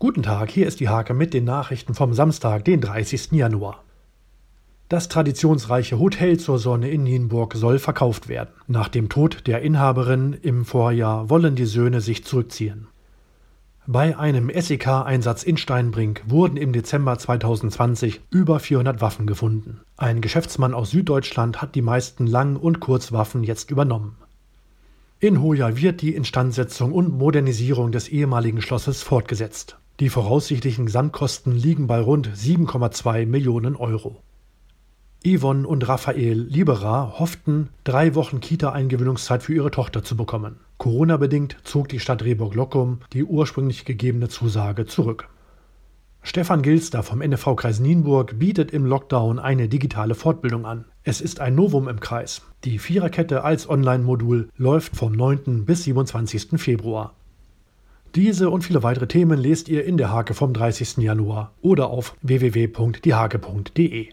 Guten Tag, hier ist die Hake mit den Nachrichten vom Samstag, den 30. Januar. Das traditionsreiche Hotel zur Sonne in Nienburg soll verkauft werden. Nach dem Tod der Inhaberin im Vorjahr wollen die Söhne sich zurückziehen. Bei einem SEK-Einsatz in Steinbrink wurden im Dezember 2020 über 400 Waffen gefunden. Ein Geschäftsmann aus Süddeutschland hat die meisten Lang- und Kurzwaffen jetzt übernommen. In Hoja wird die Instandsetzung und Modernisierung des ehemaligen Schlosses fortgesetzt. Die voraussichtlichen Gesamtkosten liegen bei rund 7,2 Millionen Euro. Yvonne und Raphael Liberer hofften, drei Wochen Kita-Eingewöhnungszeit für ihre Tochter zu bekommen. Corona-bedingt zog die Stadt Rehburg-Lockum die ursprünglich gegebene Zusage zurück. Stefan Gilster vom NFV-Kreis Nienburg bietet im Lockdown eine digitale Fortbildung an. Es ist ein Novum im Kreis. Die Viererkette als Online-Modul läuft vom 9. bis 27. Februar. Diese und viele weitere Themen lest ihr in der Hake vom 30. Januar oder auf www.diehake.de.